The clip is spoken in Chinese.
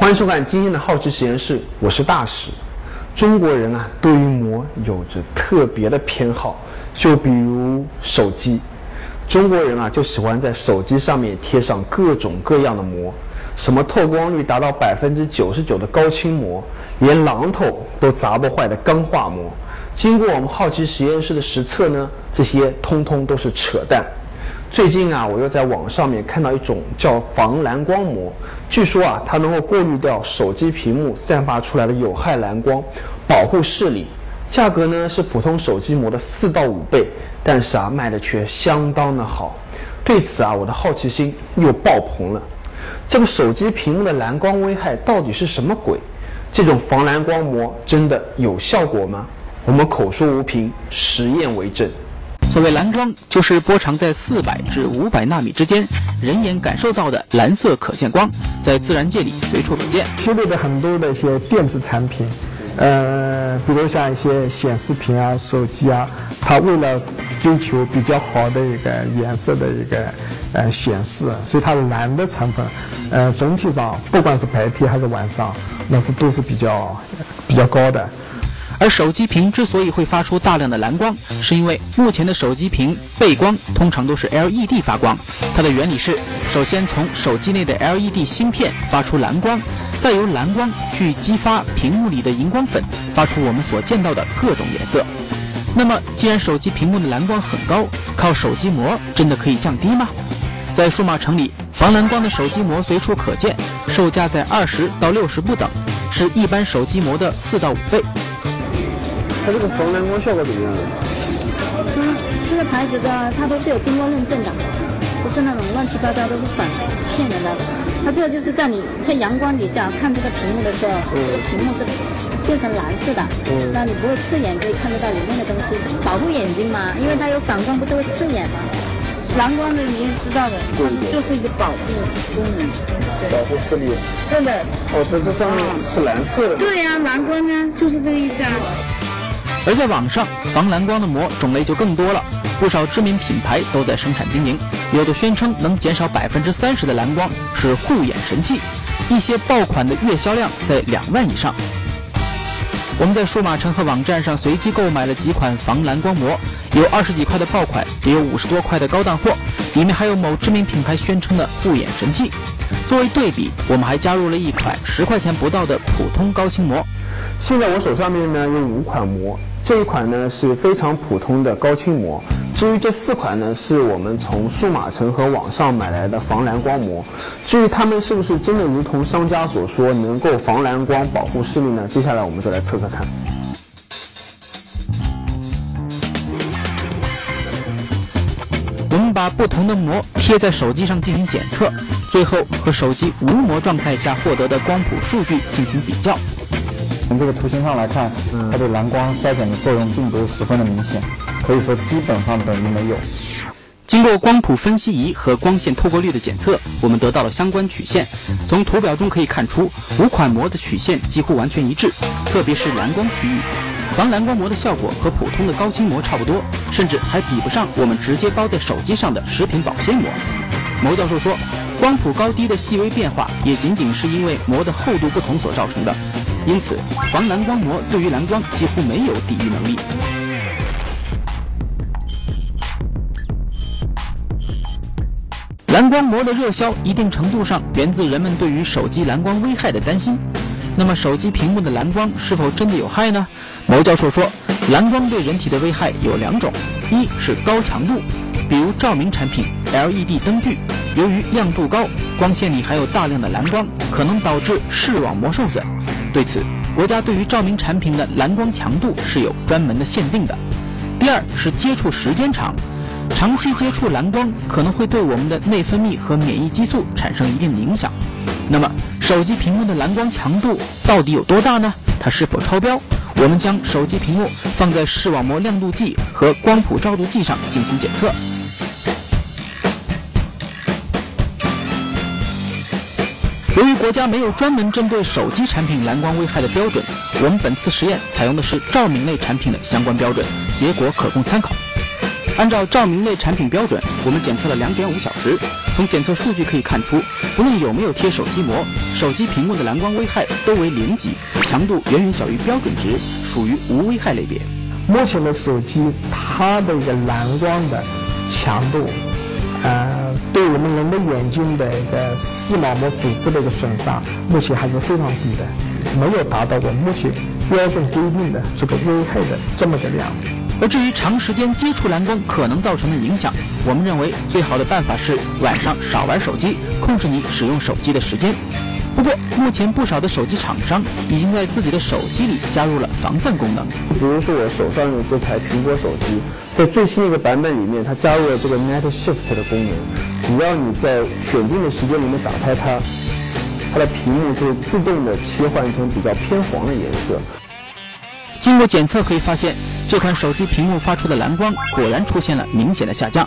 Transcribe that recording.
欢迎收看今天的好奇实验室，我是大使。中国人啊，对于膜有着特别的偏好，就比如手机，中国人啊就喜欢在手机上面贴上各种各样的膜，什么透光率达到百分之九十九的高清膜，连榔头都砸不坏的钢化膜。经过我们好奇实验室的实测呢，这些通通都是扯淡。最近啊，我又在网上面看到一种叫防蓝光膜，据说啊，它能够过滤掉手机屏幕散发出来的有害蓝光，保护视力。价格呢是普通手机膜的四到五倍，但是啊，卖的却相当的好。对此啊，我的好奇心又爆棚了。这个手机屏幕的蓝光危害到底是什么鬼？这种防蓝光膜真的有效果吗？我们口说无凭，实验为证。所谓蓝光，就是波长在四百至五百纳米之间，人眼感受到的蓝色可见光，在自然界里随处可见。现在的很多的一些电子产品，呃，比如像一些显示屏啊、手机啊，它为了追求比较好的一个颜色的一个呃显示，所以它蓝的成分，呃，总体上不管是白天还是晚上，那是都是比较比较高的。而手机屏之所以会发出大量的蓝光，是因为目前的手机屏背光通常都是 LED 发光。它的原理是，首先从手机内的 LED 芯片发出蓝光，再由蓝光去激发屏幕里的荧光粉，发出我们所见到的各种颜色。那么，既然手机屏幕的蓝光很高，靠手机膜真的可以降低吗？在数码城里，防蓝光的手机膜随处可见，售价在二十到六十不等，是一般手机膜的四到五倍。它这个防蓝光效果怎么样？嗯，这个牌子的它都是有经过认证的，不是那种乱七八糟都是反骗人的。它这个就是在你在阳光底下看这个屏幕的时候，这个屏幕是变成蓝色的，那你不会刺眼，可以看得到里面的东西，保护眼睛嘛，因为它有反光，不是会刺眼吗？蓝光的你也知道的，它就是一个保护功能，保护视力。是的。哦，这这上面是蓝色的。对呀，蓝光呢，就是这个意思啊。而在网上，防蓝光的膜种类就更多了，不少知名品牌都在生产经营，有的宣称能减少百分之三十的蓝光，是护眼神器。一些爆款的月销量在两万以上。我们在数码城和网站上随机购买了几款防蓝光膜，有二十几块的爆款，也有五十多块的高档货，里面还有某知名品牌宣称的护眼神器。作为对比，我们还加入了一款十块钱不到的普通高清膜。现在我手上面呢有五款膜。这一款呢是非常普通的高清膜，至于这四款呢是我们从数码城和网上买来的防蓝光膜。至于它们是不是真的如同商家所说能够防蓝光、保护视力呢？接下来我们就来测测看。我们把不同的膜贴在手机上进行检测，最后和手机无膜状态下获得的光谱数据进行比较。从这个图形上来看，它对蓝光衰减的作用并不是十分的明显，可以说基本上等于没有。经过光谱分析仪和光线透过率的检测，我们得到了相关曲线。从图表中可以看出，五款膜的曲线几乎完全一致，特别是蓝光区域，防蓝光膜的效果和普通的高清膜差不多，甚至还比不上我们直接包在手机上的食品保鲜膜。牟教授说，光谱高低的细微变化也仅仅是因为膜的厚度不同所造成的。因此，防蓝光膜对于蓝光几乎没有抵御能力。蓝光膜的热销，一定程度上源自人们对于手机蓝光危害的担心。那么，手机屏幕的蓝光是否真的有害呢？牟教授说，蓝光对人体的危害有两种：一是高强度，比如照明产品、LED 灯具，由于亮度高，光线里含有大量的蓝光，可能导致视网膜受损。对此，国家对于照明产品的蓝光强度是有专门的限定的。第二是接触时间长，长期接触蓝光可能会对我们的内分泌和免疫激素产生一定的影响。那么，手机屏幕的蓝光强度到底有多大呢？它是否超标？我们将手机屏幕放在视网膜亮度计和光谱照度计上进行检测。由于国家没有专门针对手机产品蓝光危害的标准，我们本次实验采用的是照明类产品的相关标准，结果可供参考。按照照明类产品标准，我们检测了2.5小时，从从检测数据可以看出，不论有没有贴手机膜，手机屏幕的蓝光危害都为零级，强度远远小于标准值，属于无危害类别。目前的手机，它的一个蓝光的强度，呃，对我们人的眼睛的一个视网膜组织的一个损伤，目前还是非常低的，没有达到我们目前标准规定的这个危害的这么个量。而至于长时间接触蓝光可能造成的影响，我们认为最好的办法是晚上少玩手机，控制你使用手机的时间。不过，目前不少的手机厂商已经在自己的手机里加入了防范功能。比如说我手上的这台苹果手机，在最新的一个版本里面，它加入了这个 Night Shift 的功能。只要你在选定的时间里面打开它，它的屏幕就会自动的切换成比较偏黄的颜色。经过检测可以发现，这款手机屏幕发出的蓝光果然出现了明显的下降。